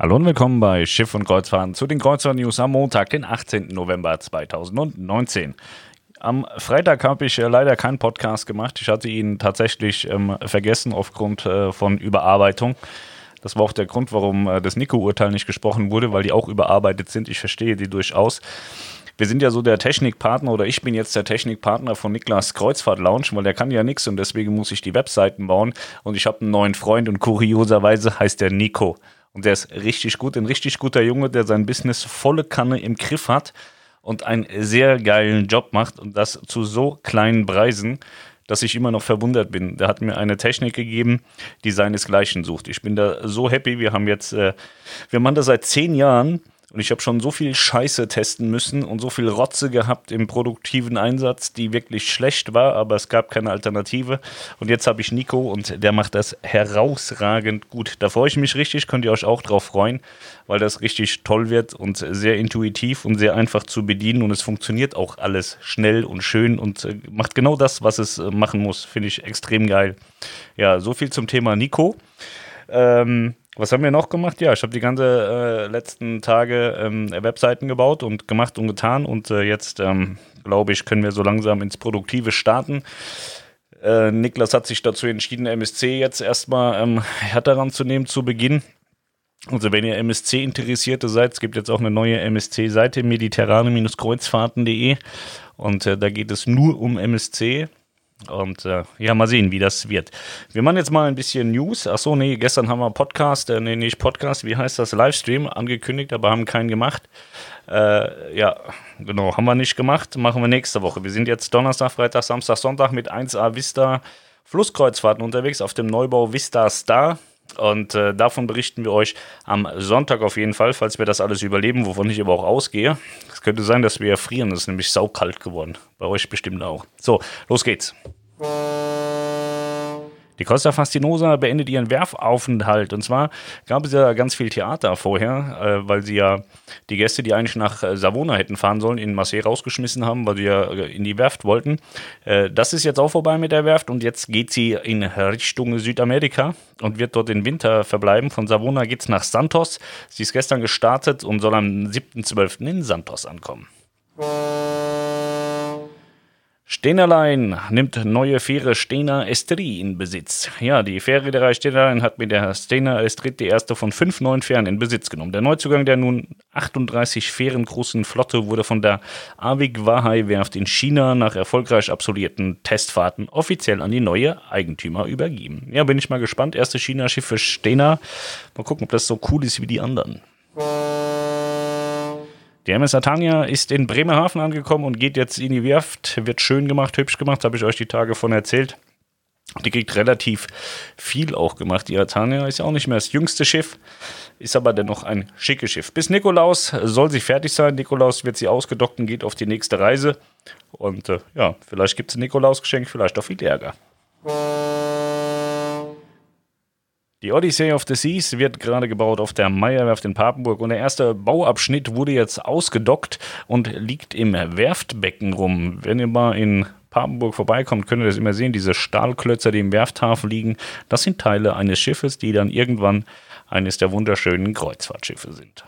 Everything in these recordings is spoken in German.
Hallo und willkommen bei Schiff und Kreuzfahrten zu den Kreuzfahrt-News am Montag, den 18. November 2019. Am Freitag habe ich äh, leider keinen Podcast gemacht. Ich hatte ihn tatsächlich ähm, vergessen aufgrund äh, von Überarbeitung. Das war auch der Grund, warum äh, das Nico-Urteil nicht gesprochen wurde, weil die auch überarbeitet sind. Ich verstehe die durchaus. Wir sind ja so der Technikpartner oder ich bin jetzt der Technikpartner von Niklas Kreuzfahrt Lounge, weil der kann ja nichts und deswegen muss ich die Webseiten bauen. Und ich habe einen neuen Freund und kurioserweise heißt der Nico. Und der ist richtig gut, ein richtig guter Junge, der sein Business volle Kanne im Griff hat und einen sehr geilen Job macht und das zu so kleinen Preisen, dass ich immer noch verwundert bin. Der hat mir eine Technik gegeben, die seinesgleichen sucht. Ich bin da so happy. Wir haben jetzt, äh, wir machen das seit zehn Jahren und ich habe schon so viel Scheiße testen müssen und so viel Rotze gehabt im produktiven Einsatz, die wirklich schlecht war, aber es gab keine Alternative. Und jetzt habe ich Nico und der macht das herausragend gut. Da freue ich mich richtig, könnt ihr euch auch drauf freuen, weil das richtig toll wird und sehr intuitiv und sehr einfach zu bedienen. Und es funktioniert auch alles schnell und schön und äh, macht genau das, was es äh, machen muss. Finde ich extrem geil. Ja, so viel zum Thema Nico. Ähm, was haben wir noch gemacht? Ja, ich habe die ganze äh, letzten Tage ähm, Webseiten gebaut und gemacht und getan und äh, jetzt ähm, glaube ich, können wir so langsam ins Produktive starten. Äh, Niklas hat sich dazu entschieden, MSC jetzt erstmal ähm, härter ranzunehmen zu Beginn. Also wenn ihr MSC-Interessierte seid, es gibt jetzt auch eine neue MSC-Seite, mediterrane-kreuzfahrten.de und äh, da geht es nur um MSC. Und äh, ja, mal sehen, wie das wird. Wir machen jetzt mal ein bisschen News. Achso, nee, gestern haben wir Podcast, äh, nee, nicht Podcast, wie heißt das? Livestream angekündigt, aber haben keinen gemacht. Äh, ja, genau, haben wir nicht gemacht. Machen wir nächste Woche. Wir sind jetzt Donnerstag, Freitag, Samstag, Sonntag mit 1A Vista Flusskreuzfahrten unterwegs auf dem Neubau Vista Star. Und äh, davon berichten wir euch am Sonntag auf jeden Fall, falls wir das alles überleben, wovon ich aber auch ausgehe. Es könnte sein, dass wir erfrieren. Es ist nämlich saukalt geworden. Bei euch bestimmt auch. So, los geht's. Die Costa Fastinosa beendet ihren Werfaufenthalt. Und zwar gab es ja ganz viel Theater vorher, äh, weil sie ja die Gäste, die eigentlich nach äh, Savona hätten fahren sollen, in Marseille rausgeschmissen haben, weil sie ja äh, in die Werft wollten. Äh, das ist jetzt auch vorbei mit der Werft und jetzt geht sie in Richtung Südamerika und wird dort den Winter verbleiben. Von Savona geht es nach Santos. Sie ist gestern gestartet und soll am 7.12. in Santos ankommen. Stenerlein nimmt neue Fähre Stena Estrie in Besitz. Ja, die Fährreederei Stenerlein hat mit der Stena Estrie die erste von fünf neuen Fähren in Besitz genommen. Der Neuzugang der nun 38 Fähren großen Flotte wurde von der Avik Wahai Werft in China nach erfolgreich absolvierten Testfahrten offiziell an die neue Eigentümer übergeben. Ja, bin ich mal gespannt. Erste China-Schiff für Stena. Mal gucken, ob das so cool ist wie die anderen. Die MS Atania ist in Bremerhaven angekommen und geht jetzt in die Werft. Wird schön gemacht, hübsch gemacht, habe ich euch die Tage von erzählt. Die kriegt relativ viel auch gemacht. Die Atania ist ja auch nicht mehr das jüngste Schiff, ist aber dennoch ein schickes Schiff. Bis Nikolaus soll sie fertig sein. Nikolaus wird sie ausgedockt und geht auf die nächste Reise. Und äh, ja, vielleicht gibt es ein Nikolausgeschenk, vielleicht auch viel Ärger. Die Odyssey of the Seas wird gerade gebaut auf der Meierwerft in Papenburg und der erste Bauabschnitt wurde jetzt ausgedockt und liegt im Werftbecken rum. Wenn ihr mal in Papenburg vorbeikommt, könnt ihr das immer sehen, diese Stahlklötzer, die im Werfthafen liegen. Das sind Teile eines Schiffes, die dann irgendwann eines der wunderschönen Kreuzfahrtschiffe sind.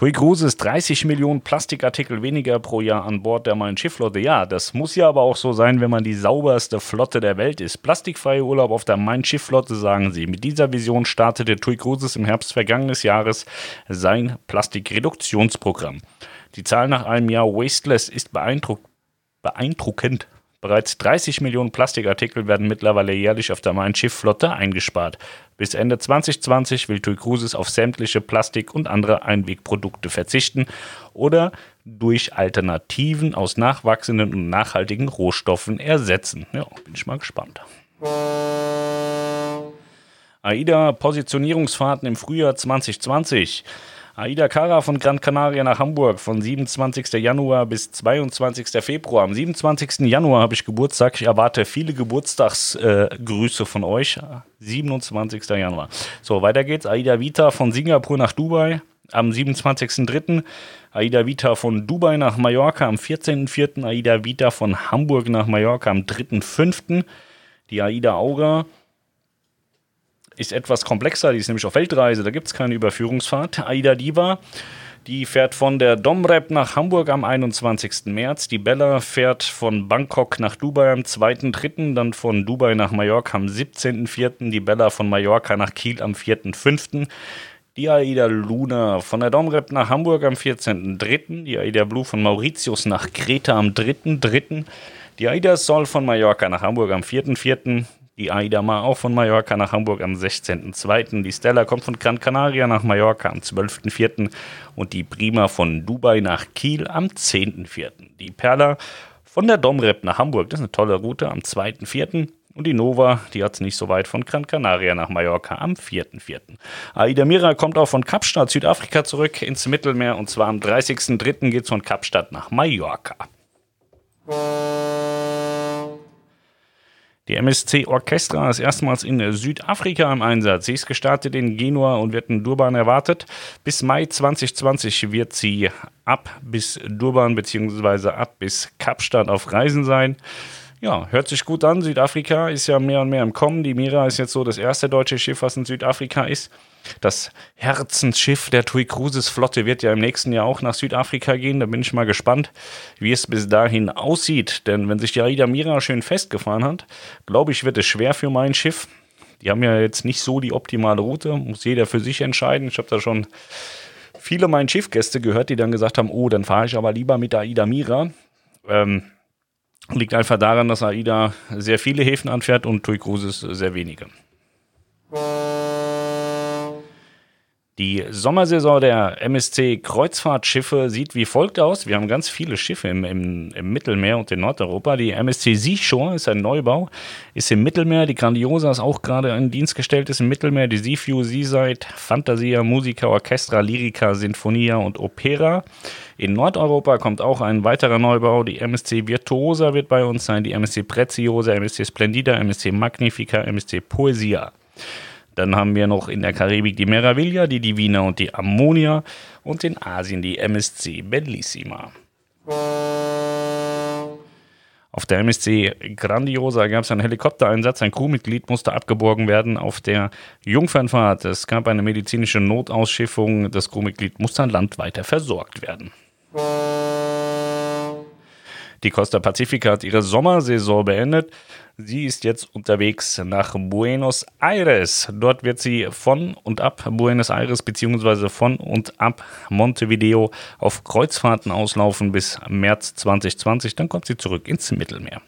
TUI Cruises 30 Millionen Plastikartikel weniger pro Jahr an Bord der Main Schiffflotte. Ja, das muss ja aber auch so sein, wenn man die sauberste Flotte der Welt ist. Plastikfreie Urlaub auf der Main Schiffflotte, sagen sie. Mit dieser Vision startete TUI Cruises im Herbst vergangenes Jahres sein Plastikreduktionsprogramm. Die Zahl nach einem Jahr Wasteless ist beeindruck beeindruckend. Bereits 30 Millionen Plastikartikel werden mittlerweile jährlich auf der Main Schiffflotte eingespart. Bis Ende 2020 will TUI Cruises auf sämtliche Plastik und andere Einwegprodukte verzichten oder durch Alternativen aus nachwachsenden und nachhaltigen Rohstoffen ersetzen. Ja, bin ich mal gespannt. AIDA Positionierungsfahrten im Frühjahr 2020. Aida Cara von Gran Canaria nach Hamburg von 27. Januar bis 22. Februar. Am 27. Januar habe ich Geburtstag. Ich erwarte viele Geburtstagsgrüße äh, von euch. 27. Januar. So, weiter geht's. Aida Vita von Singapur nach Dubai am 27.03. Aida Vita von Dubai nach Mallorca am 14.04. Aida Vita von Hamburg nach Mallorca am 3.05. Die Aida Aura ist etwas komplexer, die ist nämlich auf Weltreise, da gibt es keine Überführungsfahrt. Aida Diva, die fährt von der Domrep nach Hamburg am 21. März. Die Bella fährt von Bangkok nach Dubai am 2.3., dann von Dubai nach Mallorca am 17.4., die Bella von Mallorca nach Kiel am 4.5., die Aida Luna von der Domrep nach Hamburg am 14.3., die Aida Blue von Mauritius nach Kreta am 3.3., die Aida Sol von Mallorca nach Hamburg am 4.4., die Aida Ma auch von Mallorca nach Hamburg am 16.02. Die Stella kommt von Gran Canaria nach Mallorca am 12.04. Und die Prima von Dubai nach Kiel am 10.04. Die Perla von der Domrep nach Hamburg, das ist eine tolle Route, am 2.04. Und die Nova, die hat es nicht so weit von Gran Canaria nach Mallorca am 4.4. Aida Mira kommt auch von Kapstadt, Südafrika zurück ins Mittelmeer und zwar am 30.03. geht es von Kapstadt nach Mallorca. MSC Orchestra ist erstmals in Südafrika im Einsatz. Sie ist gestartet in Genua und wird in Durban erwartet. Bis Mai 2020 wird sie ab bis Durban bzw. ab bis Kapstadt auf Reisen sein. Ja, hört sich gut an. Südafrika ist ja mehr und mehr im Kommen. Die Mira ist jetzt so das erste deutsche Schiff, was in Südafrika ist. Das Herzensschiff der TUI Cruises Flotte wird ja im nächsten Jahr auch nach Südafrika gehen. Da bin ich mal gespannt, wie es bis dahin aussieht. Denn wenn sich die Aida Mira schön festgefahren hat, glaube ich, wird es schwer für mein Schiff. Die haben ja jetzt nicht so die optimale Route. Muss jeder für sich entscheiden. Ich habe da schon viele meiner Schiffgäste gehört, die dann gesagt haben: Oh, dann fahre ich aber lieber mit der Aida Mira. Ähm, Liegt einfach daran, dass AIDA sehr viele Häfen anfährt und TUI Cruises sehr wenige. Die Sommersaison der MSC Kreuzfahrtschiffe sieht wie folgt aus. Wir haben ganz viele Schiffe im, im, im, Mittelmeer und in Nordeuropa. Die MSC Seashore ist ein Neubau, ist im Mittelmeer. Die Grandiosa ist auch gerade in Dienst gestellt, ist im Mittelmeer. Die Seaview, Seaside, Fantasia, Musica, Orchestra, Lyrica, Sinfonia und Opera. In Nordeuropa kommt auch ein weiterer Neubau. Die MSC Virtuosa wird bei uns sein, die MSC Preziosa, MSC Splendida, MSC Magnifica, MSC Poesia. Dann haben wir noch in der Karibik die Meraviglia, die Divina und die Ammonia und in Asien die MSC Bellissima. Auf der MSC Grandiosa gab es einen Helikoptereinsatz. Ein Crewmitglied musste abgeborgen werden auf der Jungfernfahrt. Es gab eine medizinische Notausschiffung. Das Crewmitglied musste an Land weiter versorgt werden. Die Costa Pacifica hat ihre Sommersaison beendet. Sie ist jetzt unterwegs nach Buenos Aires. Dort wird sie von und ab Buenos Aires bzw. von und ab Montevideo auf Kreuzfahrten auslaufen bis März 2020. Dann kommt sie zurück ins Mittelmeer.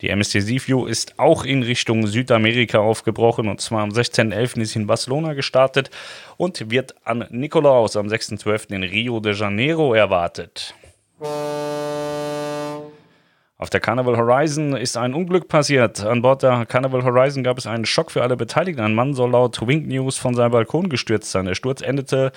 Die MSC Seaview ist auch in Richtung Südamerika aufgebrochen und zwar am 16.11. ist in Barcelona gestartet und wird an Nikolaus am 6.12. in Rio de Janeiro erwartet. Auf der Carnival Horizon ist ein Unglück passiert. An Bord der Carnival Horizon gab es einen Schock für alle Beteiligten. Ein Mann soll laut Wink News von seinem Balkon gestürzt sein. Der Sturz endete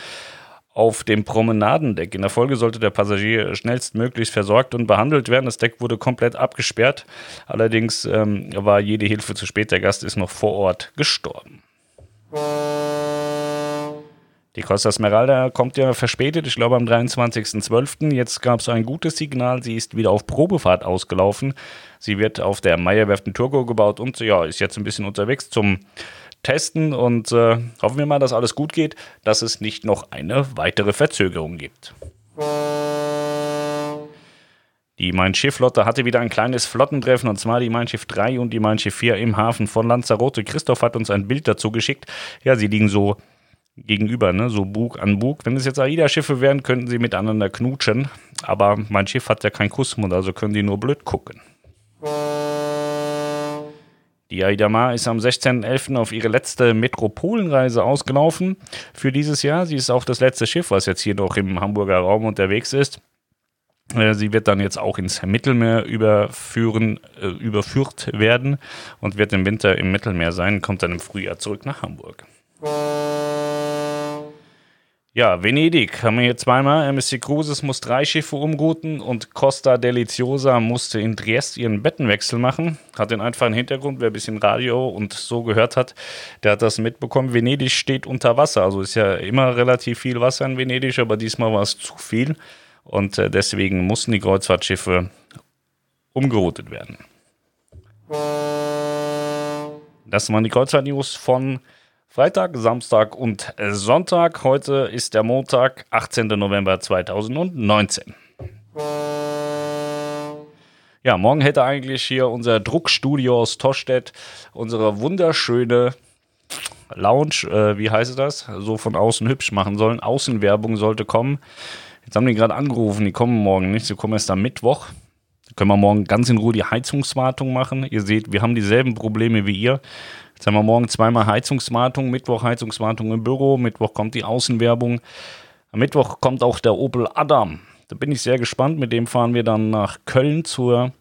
auf dem Promenadendeck. In der Folge sollte der Passagier schnellstmöglich versorgt und behandelt werden. Das Deck wurde komplett abgesperrt. Allerdings ähm, war jede Hilfe zu spät. Der Gast ist noch vor Ort gestorben. Die Costa Smeralda kommt ja verspätet, ich glaube am 23.12. Jetzt gab es ein gutes Signal, sie ist wieder auf Probefahrt ausgelaufen. Sie wird auf der Meierwerft in Turgo gebaut und ja, ist jetzt ein bisschen unterwegs zum testen und äh, hoffen wir mal, dass alles gut geht, dass es nicht noch eine weitere Verzögerung gibt. Die Mein Schiff-Flotte hatte wieder ein kleines Flottentreffen und zwar die Mein Schiff 3 und die Mein Schiff 4 im Hafen von Lanzarote. Christoph hat uns ein Bild dazu geschickt. Ja, sie liegen so gegenüber, ne? so Bug an Bug. Wenn es jetzt AIDA-Schiffe wären, könnten sie miteinander knutschen. Aber mein Schiff hat ja keinen Kussmund, also können die nur blöd gucken. Die Aida Mar ist am 16.11. auf ihre letzte Metropolenreise ausgelaufen für dieses Jahr. Sie ist auch das letzte Schiff, was jetzt hier noch im Hamburger Raum unterwegs ist. Äh, sie wird dann jetzt auch ins Mittelmeer überführen, äh, überführt werden und wird im Winter im Mittelmeer sein, kommt dann im Frühjahr zurück nach Hamburg. Ja, Venedig haben wir hier zweimal. MSC Cruises muss drei Schiffe umrouten und Costa Deliciosa musste in Triest ihren Bettenwechsel machen. Hat den einfachen Hintergrund, wer ein bisschen Radio und so gehört hat, der hat das mitbekommen. Venedig steht unter Wasser, also ist ja immer relativ viel Wasser in Venedig, aber diesmal war es zu viel und äh, deswegen mussten die Kreuzfahrtschiffe umgeroutet werden. Das waren die Kreuzfahrt-News von Freitag, Samstag und Sonntag. Heute ist der Montag, 18. November 2019. Ja, morgen hätte eigentlich hier unser Druckstudio aus Tostedt unsere wunderschöne Lounge, äh, wie heißt das, so von außen hübsch machen sollen. Außenwerbung sollte kommen. Jetzt haben die gerade angerufen, die kommen morgen nicht. Sie kommen erst am Mittwoch. Können wir morgen ganz in Ruhe die Heizungswartung machen. Ihr seht, wir haben dieselben Probleme wie ihr. Jetzt haben wir morgen zweimal Heizungswartung, Mittwoch Heizungswartung im Büro, Mittwoch kommt die Außenwerbung. Am Mittwoch kommt auch der Opel Adam. Da bin ich sehr gespannt. Mit dem fahren wir dann nach Köln zur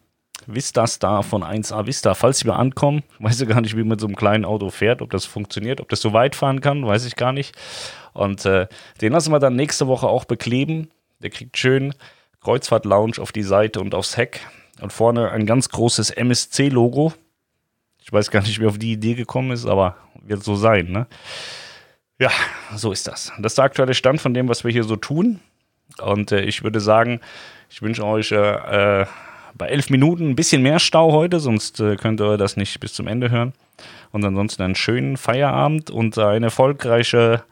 Vista Star von 1A Vista. Falls wir ankommen, weiß ich gar nicht, wie man mit so einem kleinen Auto fährt, ob das funktioniert, ob das so weit fahren kann, weiß ich gar nicht. Und äh, den lassen wir dann nächste Woche auch bekleben. Der kriegt schön Kreuzfahrt Lounge auf die Seite und aufs Heck. Und vorne ein ganz großes MSC-Logo. Ich weiß gar nicht, wer auf die Idee gekommen ist, aber wird so sein, ne? Ja, so ist das. Das ist der aktuelle Stand von dem, was wir hier so tun. Und äh, ich würde sagen, ich wünsche euch äh, äh bei elf Minuten ein bisschen mehr Stau heute, sonst äh, könnt ihr das nicht bis zum Ende hören. Und ansonsten einen schönen Feierabend und eine erfolgreiche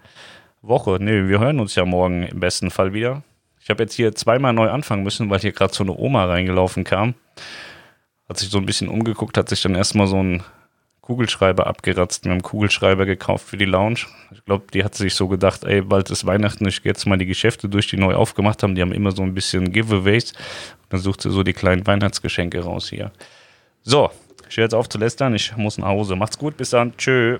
Woche. Ne, wir hören uns ja morgen im besten Fall wieder. Ich habe jetzt hier zweimal neu anfangen müssen, weil hier gerade so eine Oma reingelaufen kam. Hat sich so ein bisschen umgeguckt, hat sich dann erstmal so ein Kugelschreiber abgeratzt, mit einem Kugelschreiber gekauft für die Lounge. Ich glaube, die hat sich so gedacht, ey, bald ist Weihnachten, ich gehe jetzt mal die Geschäfte durch, die neu aufgemacht haben. Die haben immer so ein bisschen Giveaways. Dann sucht sie so die kleinen Weihnachtsgeschenke raus hier. So, ich höre jetzt auf zu lästern, ich muss nach Hause. Macht's gut, bis dann, tschö.